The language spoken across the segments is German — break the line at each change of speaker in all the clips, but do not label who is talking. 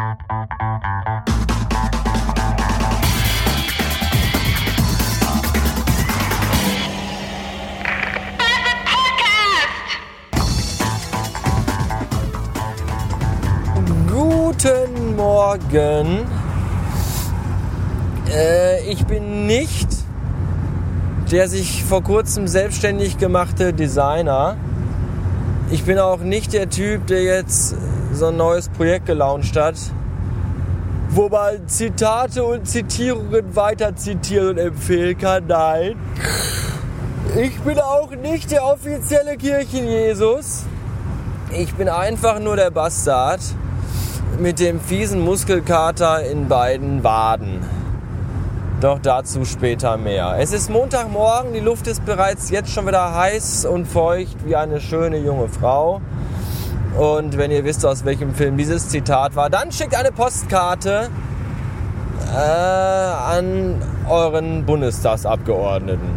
Guten Morgen. Äh, ich bin nicht der sich vor kurzem selbstständig gemachte Designer. Ich bin auch nicht der Typ, der jetzt so ein neues Projekt gelauncht hat, wo man Zitate und Zitierungen weiter zitieren und empfehlen kann. Nein. Ich bin auch nicht der offizielle Kirchen-Jesus. Ich bin einfach nur der Bastard mit dem fiesen Muskelkater in beiden Waden. Doch dazu später mehr. Es ist Montagmorgen, die Luft ist bereits jetzt schon wieder heiß und feucht wie eine schöne junge Frau. Und wenn ihr wisst, aus welchem Film dieses Zitat war, dann schickt eine Postkarte äh, an euren Bundestagsabgeordneten.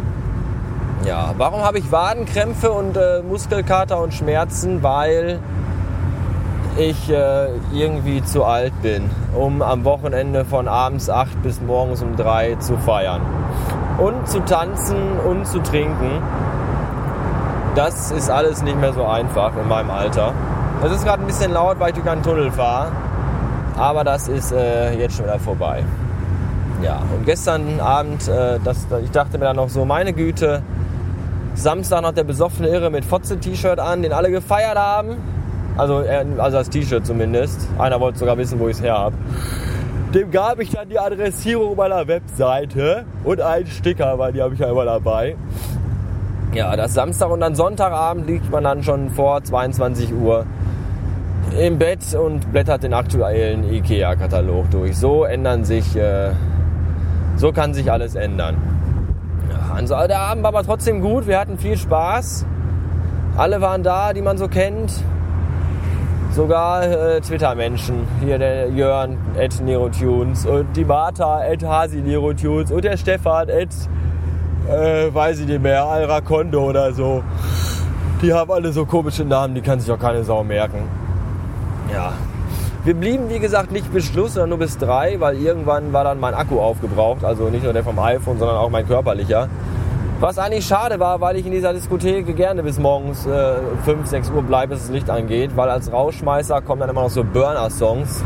Ja, warum habe ich Wadenkrämpfe und äh, Muskelkater und Schmerzen? Weil ich äh, irgendwie zu alt bin, um am Wochenende von abends 8 bis morgens um 3 zu feiern. Und zu tanzen und zu trinken. Das ist alles nicht mehr so einfach in meinem Alter. Es ist gerade ein bisschen laut, weil ich durch einen Tunnel fahre. Aber das ist äh, jetzt schon wieder vorbei. Ja, und gestern Abend, äh, das, ich dachte mir dann noch so, meine Güte, Samstag noch der besoffene Irre mit Fotze-T-Shirt an, den alle gefeiert haben. Also, also das T-Shirt zumindest. Einer wollte sogar wissen, wo ich es her habe. Dem gab ich dann die Adressierung meiner Webseite und einen Sticker, weil die habe ich ja immer dabei. Ja, das Samstag und dann Sonntagabend liegt man dann schon vor 22 Uhr im Bett und blättert den aktuellen IKEA-Katalog durch. So ändern sich, äh, so kann sich alles ändern. Also der Abend war aber trotzdem gut. Wir hatten viel Spaß. Alle waren da, die man so kennt. Sogar äh, Twitter-Menschen. Hier der Jörn, at Nerotunes und die Martha, at Hasi Nerotunes und der Stefan, at, äh, weiß ich nicht mehr, Alrakondo oder so. Die haben alle so komische Namen, die kann sich auch keine Sau merken. Ja. Wir blieben, wie gesagt, nicht bis Schluss, sondern nur bis drei, weil irgendwann war dann mein Akku aufgebraucht. Also nicht nur der vom iPhone, sondern auch mein körperlicher. Was eigentlich schade war, weil ich in dieser Diskothek gerne bis morgens äh, 5, 6 Uhr bleibe, bis das Licht angeht, weil als Rausschmeißer kommen dann immer noch so Burner-Songs.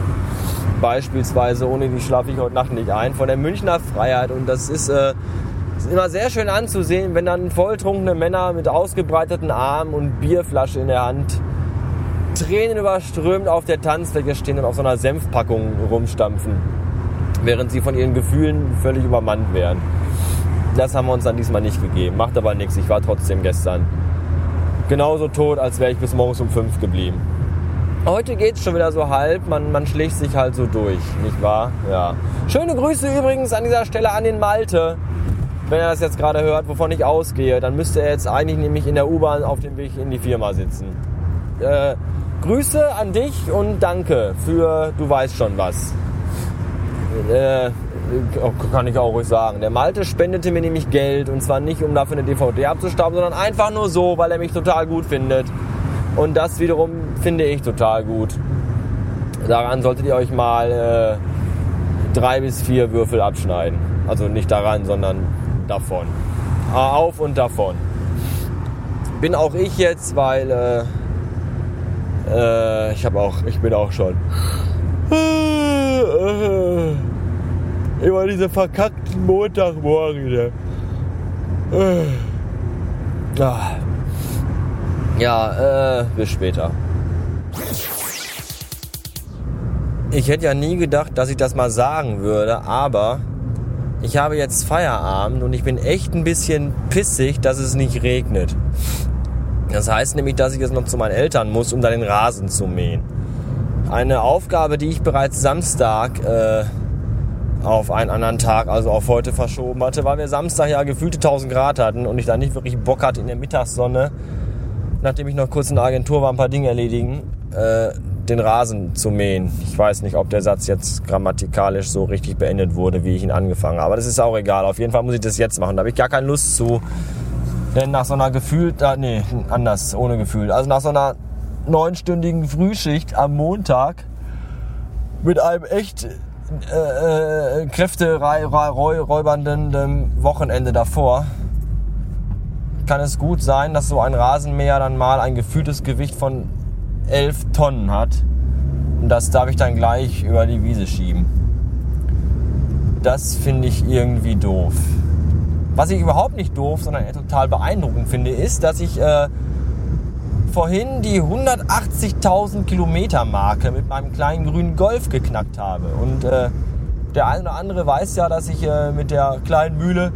Beispielsweise, ohne die schlafe ich heute Nacht nicht ein, von der Münchner Freiheit. Und das ist, äh, ist immer sehr schön anzusehen, wenn dann volltrunkene Männer mit ausgebreiteten Armen und Bierflasche in der Hand Tränen überströmt auf der Tanzfläche stehen und auf so einer Senfpackung rumstampfen, während sie von ihren Gefühlen völlig übermannt werden das haben wir uns dann diesmal nicht gegeben. Macht aber nichts, ich war trotzdem gestern genauso tot, als wäre ich bis morgens um fünf geblieben. Heute geht es schon wieder so halb, man, man schlägt sich halt so durch, nicht wahr? Ja. Schöne Grüße übrigens an dieser Stelle an den Malte. Wenn er das jetzt gerade hört, wovon ich ausgehe, dann müsste er jetzt eigentlich nämlich in der U-Bahn auf dem Weg in die Firma sitzen. Äh, Grüße an dich und danke für du weißt schon was. Äh, kann ich auch ruhig sagen. Der Malte spendete mir nämlich Geld und zwar nicht, um dafür eine DVD abzustauben, sondern einfach nur so, weil er mich total gut findet. Und das wiederum finde ich total gut. Daran solltet ihr euch mal äh, drei bis vier Würfel abschneiden. Also nicht daran, sondern davon. Auf und davon. Bin auch ich jetzt, weil äh, äh, ich habe auch, ich bin auch schon. Immer diese verkackten Montagmorgen. Ne? Ah. Ja, äh, bis später. Ich hätte ja nie gedacht, dass ich das mal sagen würde, aber ich habe jetzt Feierabend und ich bin echt ein bisschen pissig, dass es nicht regnet. Das heißt nämlich, dass ich jetzt noch zu meinen Eltern muss, um da den Rasen zu mähen. Eine Aufgabe, die ich bereits Samstag äh, auf einen anderen Tag, also auf heute verschoben hatte, weil wir Samstag ja gefühlte 1000 Grad hatten und ich da nicht wirklich Bock hatte in der Mittagssonne, nachdem ich noch kurz in der Agentur war, ein paar Dinge erledigen, äh, den Rasen zu mähen. Ich weiß nicht, ob der Satz jetzt grammatikalisch so richtig beendet wurde, wie ich ihn angefangen habe. Aber das ist auch egal. Auf jeden Fall muss ich das jetzt machen. Da habe ich gar keine Lust zu. Denn nach so einer gefühlt, äh, nee, anders, ohne Gefühl. Also nach so einer neunstündigen Frühschicht am Montag mit einem echt äh, äh, kräfteräubernden Wochenende davor kann es gut sein, dass so ein Rasenmäher dann mal ein gefühltes Gewicht von 11 Tonnen hat. Und das darf ich dann gleich über die Wiese schieben. Das finde ich irgendwie doof. Was ich überhaupt nicht doof, sondern total beeindruckend finde, ist, dass ich äh, vorhin die 180.000 Kilometer Marke mit meinem kleinen grünen Golf geknackt habe. Und äh, der eine oder andere weiß ja, dass ich äh, mit der kleinen Mühle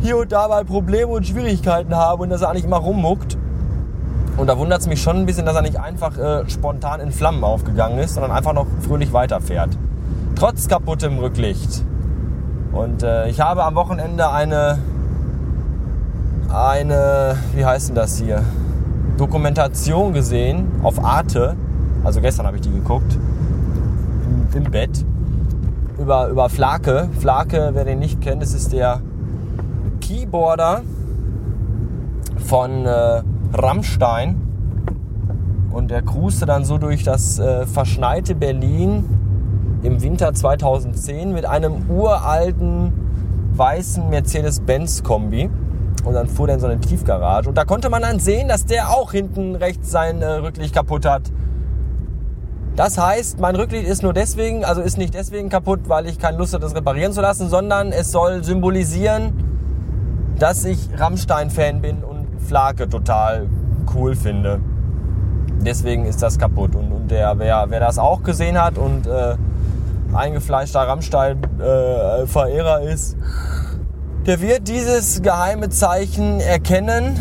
hier und da mal Probleme und Schwierigkeiten habe und dass er eigentlich immer rummuckt. Und da wundert es mich schon ein bisschen, dass er nicht einfach äh, spontan in Flammen aufgegangen ist, sondern einfach noch fröhlich weiterfährt. Trotz kaputtem Rücklicht. Und äh, ich habe am Wochenende eine, eine, wie heißt denn das hier? Dokumentation gesehen auf Arte. Also gestern habe ich die geguckt. Im, Im, Bett. Über, über Flake. Flake, wer den nicht kennt, das ist der Keyboarder von äh, Rammstein. Und der cruiste dann so durch das äh, verschneite Berlin im Winter 2010 mit einem uralten weißen Mercedes-Benz-Kombi. Und dann fuhr der in so eine Tiefgarage. Und da konnte man dann sehen, dass der auch hinten rechts sein äh, Rücklicht kaputt hat. Das heißt, mein Rücklicht ist nur deswegen, also ist nicht deswegen kaputt, weil ich keine Lust habe, das reparieren zu lassen, sondern es soll symbolisieren, dass ich Rammstein-Fan bin und Flake total cool finde. Deswegen ist das kaputt. Und, und der, wer, wer das auch gesehen hat und äh, eingefleischter Rammstein-Verehrer äh, ist, der wird dieses geheime Zeichen erkennen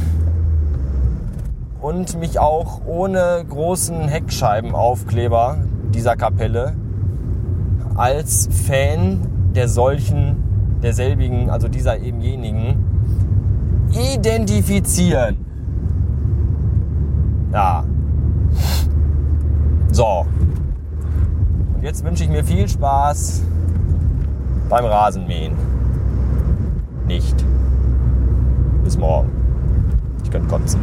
und mich auch ohne großen Heckscheibenaufkleber dieser Kapelle als Fan der solchen, derselbigen, also dieser ebenjenigen, identifizieren. Ja. So. Und jetzt wünsche ich mir viel Spaß beim Rasenmähen. Nicht. Bis morgen. Ich könnte kotzen.